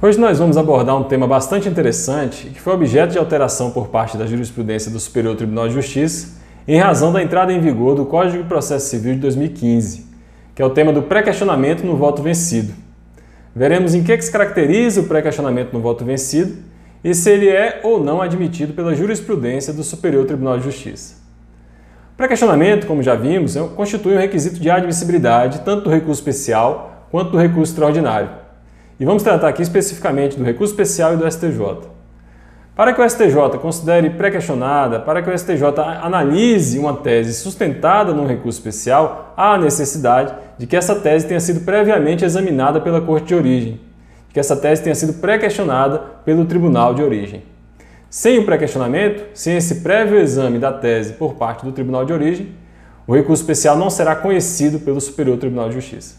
Hoje nós vamos abordar um tema bastante interessante que foi objeto de alteração por parte da jurisprudência do Superior Tribunal de Justiça em razão da entrada em vigor do Código de Processo Civil de 2015, que é o tema do pré-questionamento no voto vencido. Veremos em que, se caracteriza o pré-questionamento no voto vencido e se ele é ou não admitido pela jurisprudência do Superior Tribunal de Justiça. O pré-questionamento, como já vimos, é constitui um requisito de admissibilidade tanto do recurso especial quanto do recurso extraordinário. E vamos tratar aqui especificamente do recurso especial e do STJ. Para que o STJ considere pré-questionada, para que o STJ analise uma tese sustentada num recurso especial, há a necessidade de que essa tese tenha sido previamente examinada pela Corte de Origem, de que essa tese tenha sido pré-questionada pelo Tribunal de Origem. Sem o pré-questionamento, sem esse prévio exame da tese por parte do Tribunal de Origem, o recurso especial não será conhecido pelo Superior Tribunal de Justiça.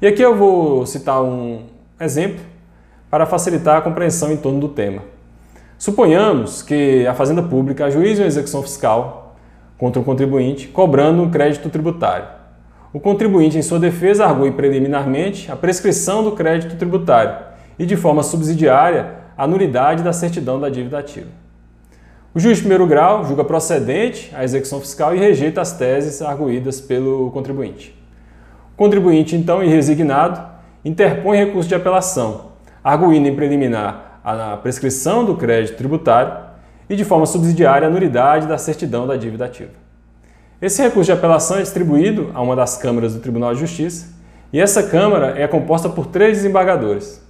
E aqui eu vou citar um exemplo para facilitar a compreensão em torno do tema. Suponhamos que a Fazenda Pública ajuize uma execução fiscal contra o contribuinte, cobrando um crédito tributário. O contribuinte, em sua defesa, argue preliminarmente a prescrição do crédito tributário e, de forma subsidiária, a nulidade da certidão da dívida ativa. O juiz de primeiro grau julga procedente a execução fiscal e rejeita as teses arguídas pelo contribuinte. O contribuinte, então, irresignado, interpõe recurso de apelação, arguindo em preliminar a prescrição do crédito tributário e, de forma subsidiária, a nulidade da certidão da dívida ativa. Esse recurso de apelação é distribuído a uma das câmaras do Tribunal de Justiça e essa Câmara é composta por três desembargadores,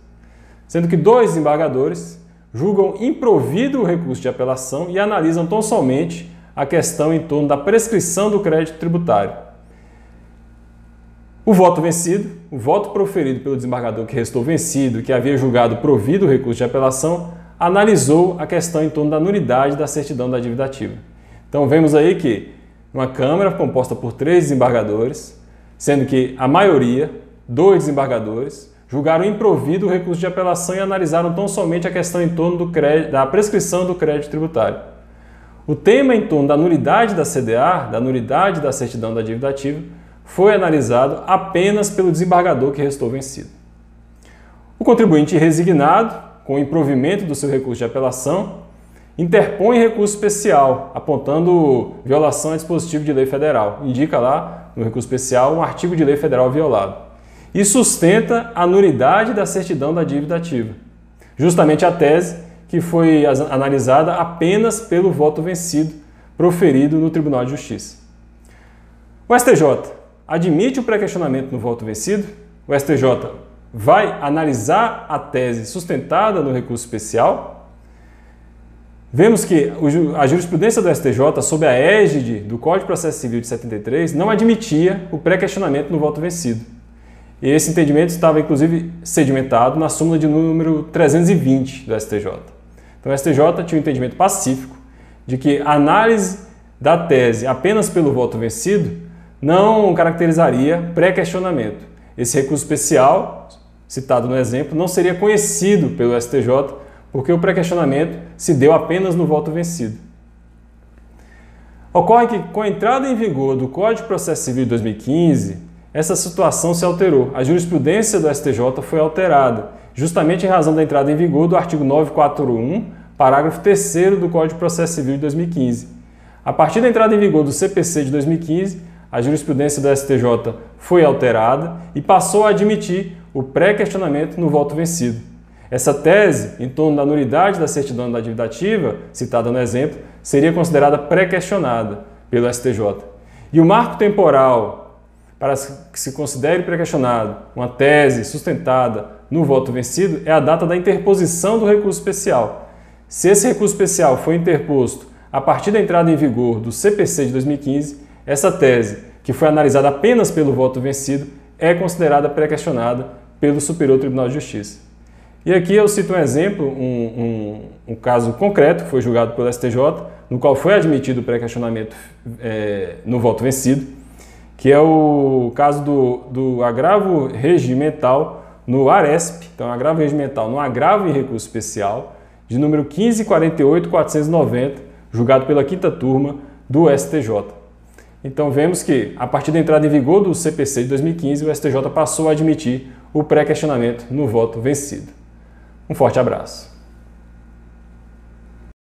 sendo que dois desembargadores julgam improvido o recurso de apelação e analisam tão somente a questão em torno da prescrição do crédito tributário. O voto vencido, o voto proferido pelo desembargador que restou vencido, que havia julgado provido o recurso de apelação, analisou a questão em torno da nulidade da certidão da dívida ativa. Então vemos aí que uma Câmara composta por três desembargadores, sendo que a maioria, dois desembargadores, julgaram improvido o recurso de apelação e analisaram tão somente a questão em torno crédito, da prescrição do crédito tributário. O tema em torno da nulidade da CDA, da nulidade da certidão da dívida ativa, foi analisado apenas pelo desembargador que restou vencido. O contribuinte resignado, com o improvimento do seu recurso de apelação, interpõe recurso especial, apontando violação a dispositivo de lei federal. Indica lá no recurso especial um artigo de lei federal violado. E sustenta a nulidade da certidão da dívida ativa. Justamente a tese que foi analisada apenas pelo voto vencido proferido no Tribunal de Justiça. O STJ admite o pré-questionamento no voto vencido, o STJ vai analisar a tese sustentada no recurso especial. Vemos que a jurisprudência do STJ, sob a égide do Código de Processo Civil de 73, não admitia o pré-questionamento no voto vencido. E esse entendimento estava, inclusive, sedimentado na súmula de número 320 do STJ. Então, o STJ tinha um entendimento pacífico de que a análise da tese apenas pelo voto vencido não caracterizaria pré-questionamento. Esse recurso especial, citado no exemplo, não seria conhecido pelo STJ, porque o pré-questionamento se deu apenas no voto vencido. Ocorre que, com a entrada em vigor do Código de Processo Civil de 2015, essa situação se alterou. A jurisprudência do STJ foi alterada, justamente em razão da entrada em vigor do artigo 941, parágrafo 3 do Código de Processo Civil de 2015. A partir da entrada em vigor do CPC de 2015, a jurisprudência do STJ foi alterada e passou a admitir o pré-questionamento no voto vencido. Essa tese, em torno da nulidade da certidão da dívida ativa, citada no exemplo, seria considerada pré-questionada pelo STJ. E o marco temporal para que se considere pré-questionado uma tese sustentada no voto vencido é a data da interposição do recurso especial. Se esse recurso especial foi interposto a partir da entrada em vigor do CPC de 2015, essa tese, que foi analisada apenas pelo voto vencido, é considerada pré-questionada pelo Superior Tribunal de Justiça. E aqui eu cito um exemplo, um, um, um caso concreto que foi julgado pelo STJ, no qual foi admitido o pré-questionamento é, no voto vencido, que é o caso do, do agravo regimental no ARESP, então agravo regimental no agravo em recurso especial, de número 1548-490, julgado pela quinta turma do STJ. Então vemos que, a partir da entrada em vigor do CPC de 2015, o STJ passou a admitir o pré-questionamento no voto vencido. Um forte abraço.